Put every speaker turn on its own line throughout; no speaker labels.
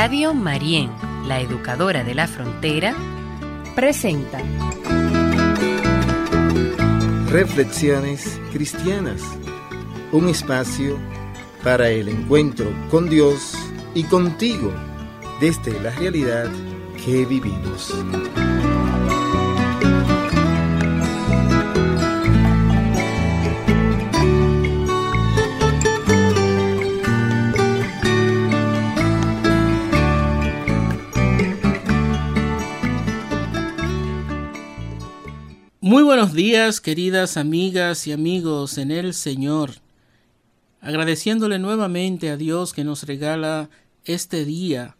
Radio Marién, la educadora de la frontera, presenta.
Reflexiones Cristianas, un espacio para el encuentro con Dios y contigo desde la realidad que vivimos.
Muy buenos días, queridas amigas y amigos en el Señor. Agradeciéndole nuevamente a Dios que nos regala este día,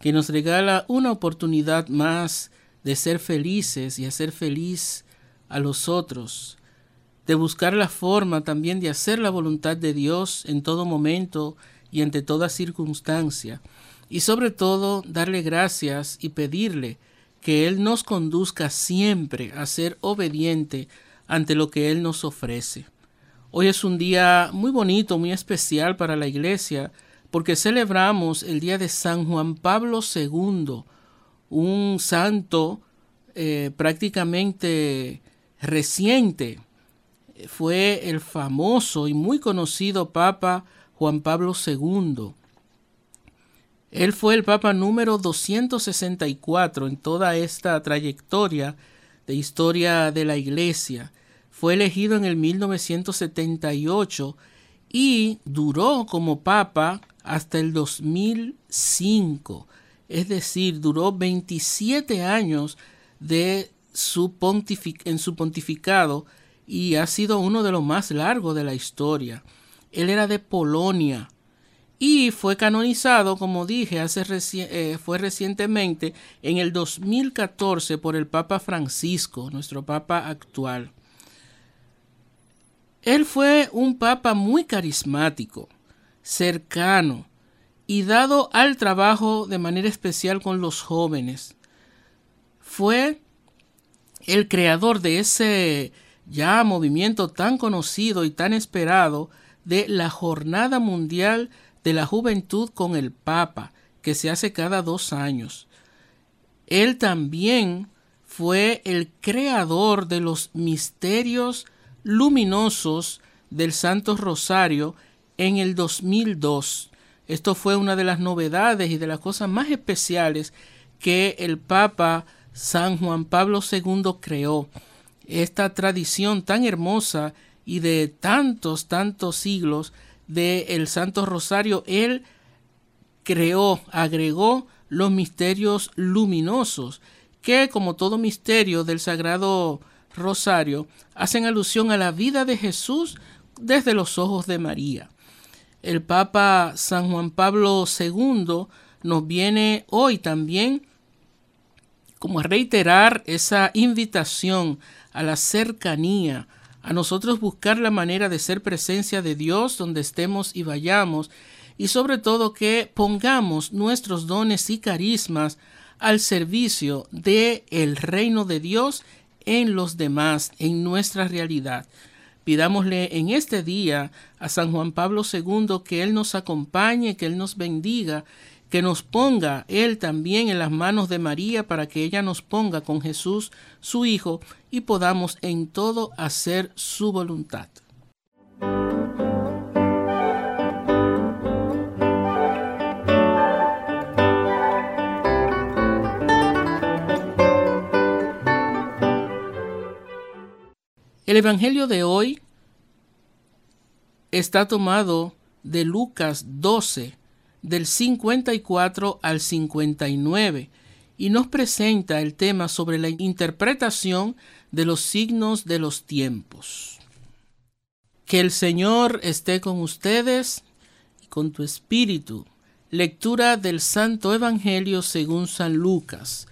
que nos regala una oportunidad más de ser felices y hacer feliz a los otros, de buscar la forma también de hacer la voluntad de Dios en todo momento y ante toda circunstancia, y sobre todo darle gracias y pedirle que Él nos conduzca siempre a ser obediente ante lo que Él nos ofrece. Hoy es un día muy bonito, muy especial para la iglesia, porque celebramos el día de San Juan Pablo II, un santo eh, prácticamente reciente. Fue el famoso y muy conocido Papa Juan Pablo II. Él fue el Papa número 264 en toda esta trayectoria de historia de la Iglesia. Fue elegido en el 1978 y duró como Papa hasta el 2005. Es decir, duró 27 años de su en su pontificado y ha sido uno de los más largos de la historia. Él era de Polonia y fue canonizado, como dije, hace eh, fue recientemente en el 2014 por el Papa Francisco, nuestro Papa actual. Él fue un Papa muy carismático, cercano y dado al trabajo de manera especial con los jóvenes. Fue el creador de ese ya movimiento tan conocido y tan esperado de la Jornada Mundial de la juventud con el Papa, que se hace cada dos años. Él también fue el creador de los misterios luminosos del Santo Rosario en el 2002. Esto fue una de las novedades y de las cosas más especiales que el Papa San Juan Pablo II creó. Esta tradición tan hermosa y de tantos, tantos siglos del Santo Rosario, él creó, agregó los misterios luminosos, que como todo misterio del Sagrado Rosario, hacen alusión a la vida de Jesús desde los ojos de María. El Papa San Juan Pablo II nos viene hoy también como a reiterar esa invitación a la cercanía, a nosotros buscar la manera de ser presencia de Dios donde estemos y vayamos, y sobre todo que pongamos nuestros dones y carismas al servicio de el reino de Dios en los demás, en nuestra realidad. Pidámosle en este día a San Juan Pablo II que Él nos acompañe, que Él nos bendiga que nos ponga Él también en las manos de María para que ella nos ponga con Jesús, su Hijo, y podamos en todo hacer su voluntad. El Evangelio de hoy está tomado de Lucas 12, del 54 al 59 y nos presenta el tema sobre la interpretación de los signos de los tiempos. Que el Señor esté con ustedes y con tu espíritu. Lectura del Santo Evangelio según San Lucas.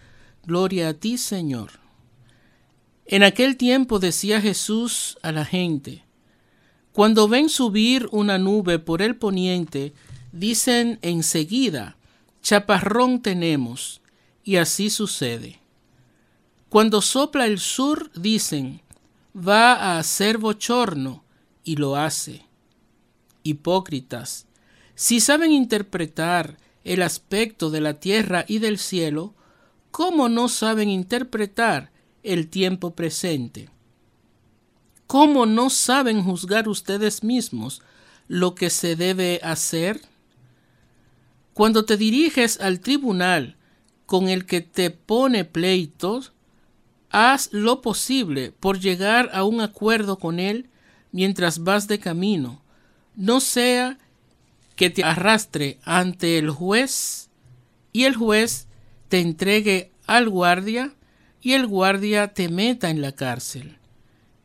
Gloria a ti, Señor. En aquel tiempo decía Jesús a la gente, Cuando ven subir una nube por el poniente, dicen enseguida, chaparrón tenemos, y así sucede. Cuando sopla el sur, dicen, va a hacer bochorno, y lo hace. Hipócritas, si saben interpretar el aspecto de la tierra y del cielo, ¿cómo no saben interpretar el tiempo presente? ¿Cómo no saben juzgar ustedes mismos lo que se debe hacer? Cuando te diriges al tribunal con el que te pone pleitos, haz lo posible por llegar a un acuerdo con él mientras vas de camino, no sea que te arrastre ante el juez y el juez te entregue al guardia y el guardia te meta en la cárcel.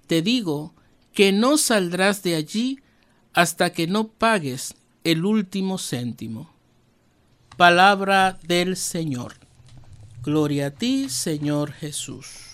Te digo que no saldrás de allí hasta que no pagues el último céntimo. Palabra del Señor. Gloria a ti, Señor Jesús.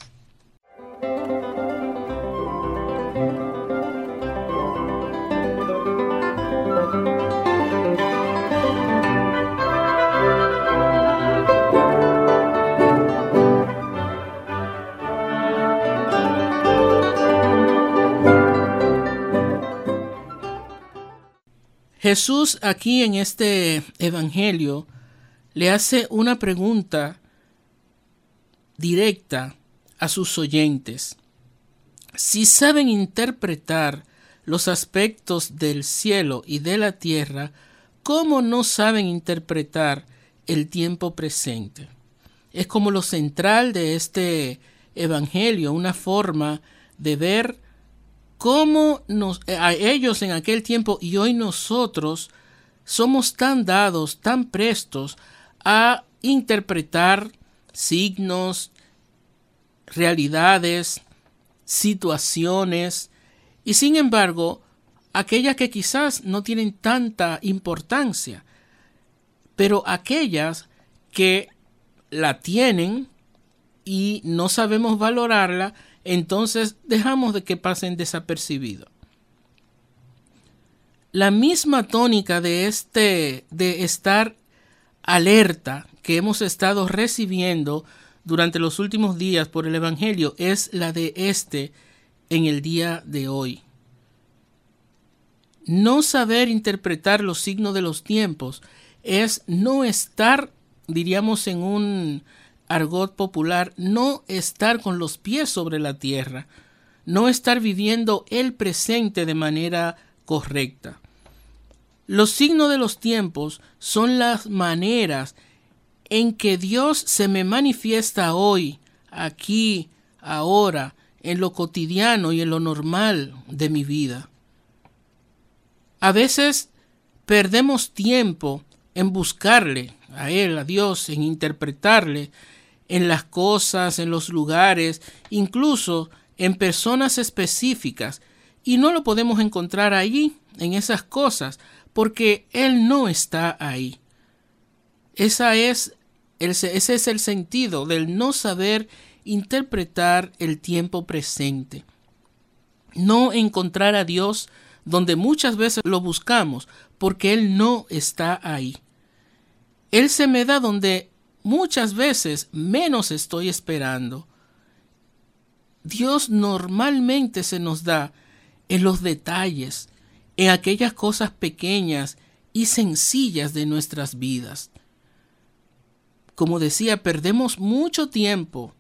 Jesús aquí en este Evangelio le hace una pregunta directa a sus oyentes. Si saben interpretar los aspectos del cielo y de la tierra, ¿cómo no saben interpretar el tiempo presente? Es como lo central de este Evangelio, una forma de ver cómo nos, eh, a ellos en aquel tiempo y hoy nosotros somos tan dados, tan prestos a interpretar signos, realidades, situaciones, y sin embargo, aquellas que quizás no tienen tanta importancia, pero aquellas que la tienen y no sabemos valorarla, entonces dejamos de que pasen desapercibidos. La misma tónica de este de estar alerta que hemos estado recibiendo durante los últimos días por el evangelio es la de este en el día de hoy. No saber interpretar los signos de los tiempos es no estar, diríamos en un argot popular, no estar con los pies sobre la tierra, no estar viviendo el presente de manera correcta. Los signos de los tiempos son las maneras en que Dios se me manifiesta hoy, aquí, ahora, en lo cotidiano y en lo normal de mi vida. A veces perdemos tiempo en buscarle a Él, a Dios, en interpretarle, en las cosas, en los lugares, incluso en personas específicas. Y no lo podemos encontrar allí, en esas cosas, porque Él no está ahí. Esa es ese es el sentido del no saber interpretar el tiempo presente. No encontrar a Dios donde muchas veces lo buscamos, porque Él no está ahí. Él se me da donde muchas veces menos estoy esperando. Dios normalmente se nos da en los detalles, en aquellas cosas pequeñas y sencillas de nuestras vidas. Como decía, perdemos mucho tiempo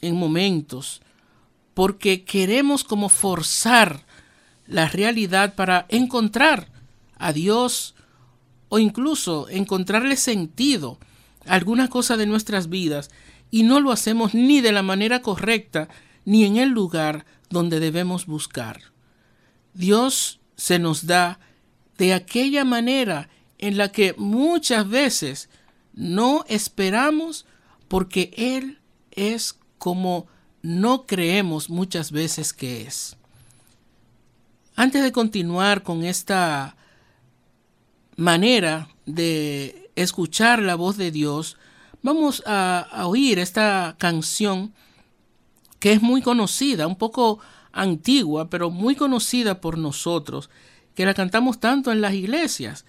en momentos porque queremos como forzar la realidad para encontrar a Dios o incluso encontrarle sentido alguna cosa de nuestras vidas y no lo hacemos ni de la manera correcta ni en el lugar donde debemos buscar. Dios se nos da de aquella manera en la que muchas veces no esperamos porque Él es como no creemos muchas veces que es. Antes de continuar con esta manera de escuchar la voz de Dios, vamos a, oír esta canción que es muy conocida, un poco antigua, pero muy conocida por nosotros, que la cantamos tanto en las iglesias.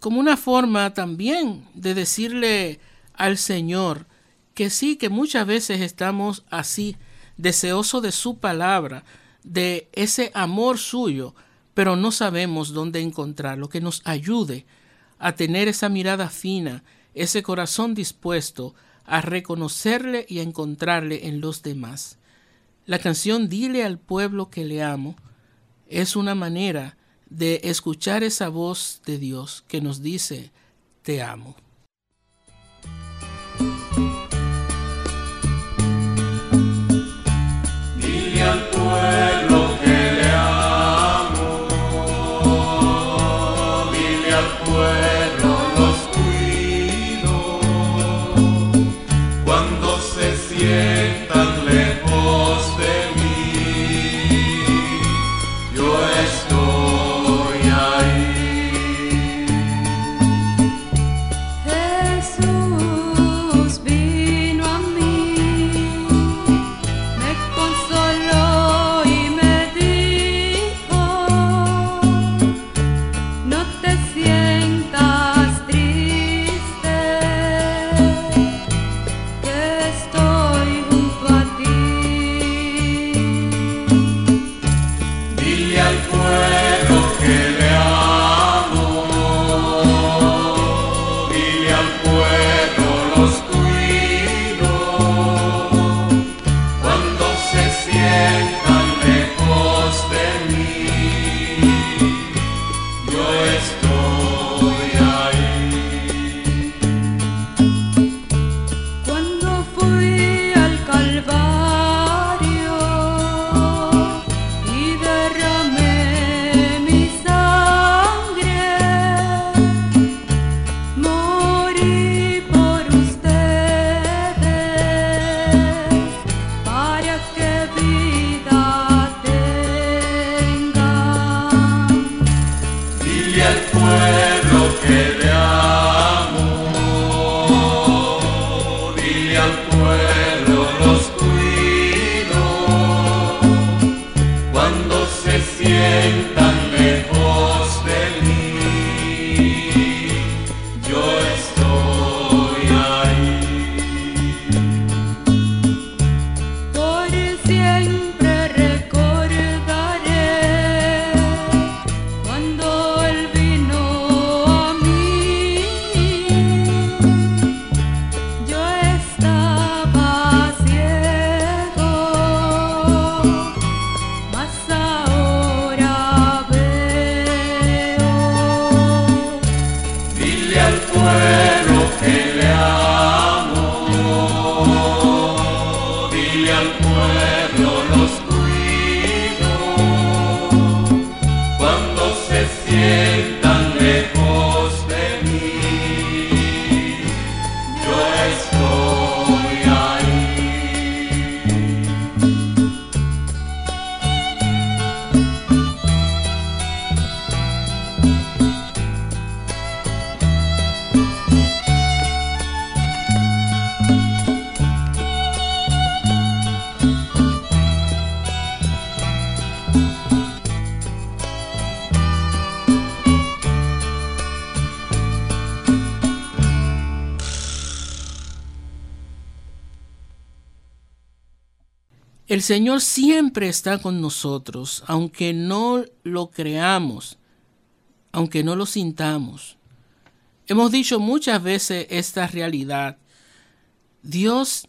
como una forma también de decirle al Señor que sí, que muchas veces estamos así, deseosos de su palabra, de ese amor suyo, pero no sabemos dónde encontrarlo, que nos ayude a tener esa mirada fina, ese corazón dispuesto a reconocerle y a encontrarle en los demás. La canción Dile al pueblo que le amo es una manera de escuchar esa voz de Dios que nos dice, te amo.
Dile
El Señor siempre está con nosotros, aunque no lo creamos, aunque no lo sintamos. Hemos dicho muchas veces esta realidad. Dios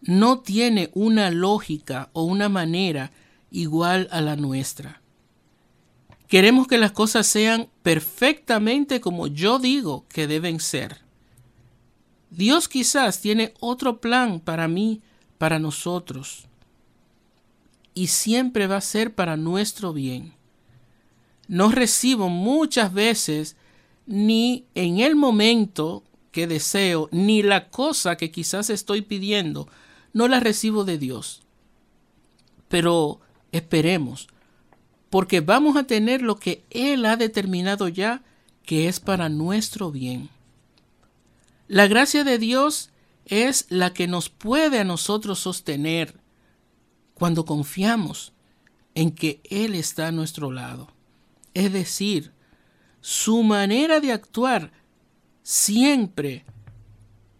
no tiene una lógica o una manera igual a la nuestra. Queremos que las cosas sean perfectamente como yo digo que deben ser. Dios quizás tiene otro plan para mí, para nosotros y siempre va a ser para nuestro bien. No recibo muchas veces ni en el momento que deseo, ni la cosa que quizás estoy pidiendo, no la recibo de Dios. Pero esperemos, porque vamos a tener lo que Él ha determinado ya que es para nuestro bien. La gracia de Dios es la que nos puede a nosotros sostener cuando confiamos en que Él está a nuestro lado. Es decir, su manera de actuar siempre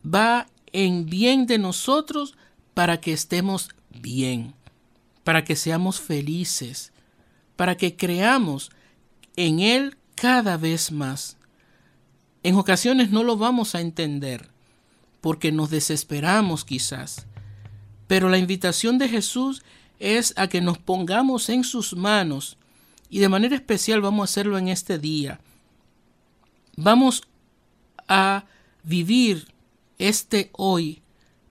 va en bien de nosotros para que estemos bien, para que seamos felices, para que creamos en Él cada vez más. En ocasiones no lo vamos a entender porque nos desesperamos quizás, pero la invitación de Jesús es a que nos pongamos en sus manos y de manera especial vamos a hacerlo en este día. Vamos a vivir este hoy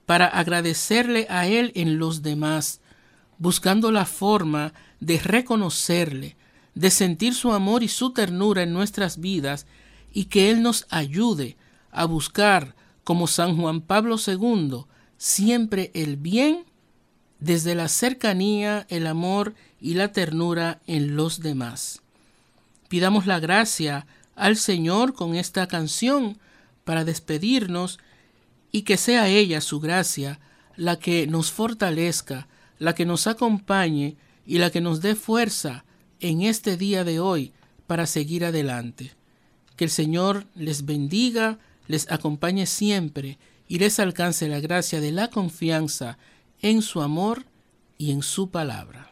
para agradecerle a Él en los demás, buscando la forma de reconocerle, de sentir su amor y su ternura en nuestras vidas y que Él nos ayude a buscar, como San Juan Pablo II, siempre el bien desde la cercanía, el amor y la ternura en los demás. Pidamos la gracia al Señor con esta canción para despedirnos y que sea ella su gracia la que nos fortalezca, la que nos acompañe y la que nos dé fuerza en este día de hoy para seguir adelante. Que el Señor les bendiga, les acompañe siempre y les alcance la gracia de la confianza en su amor y en su palabra.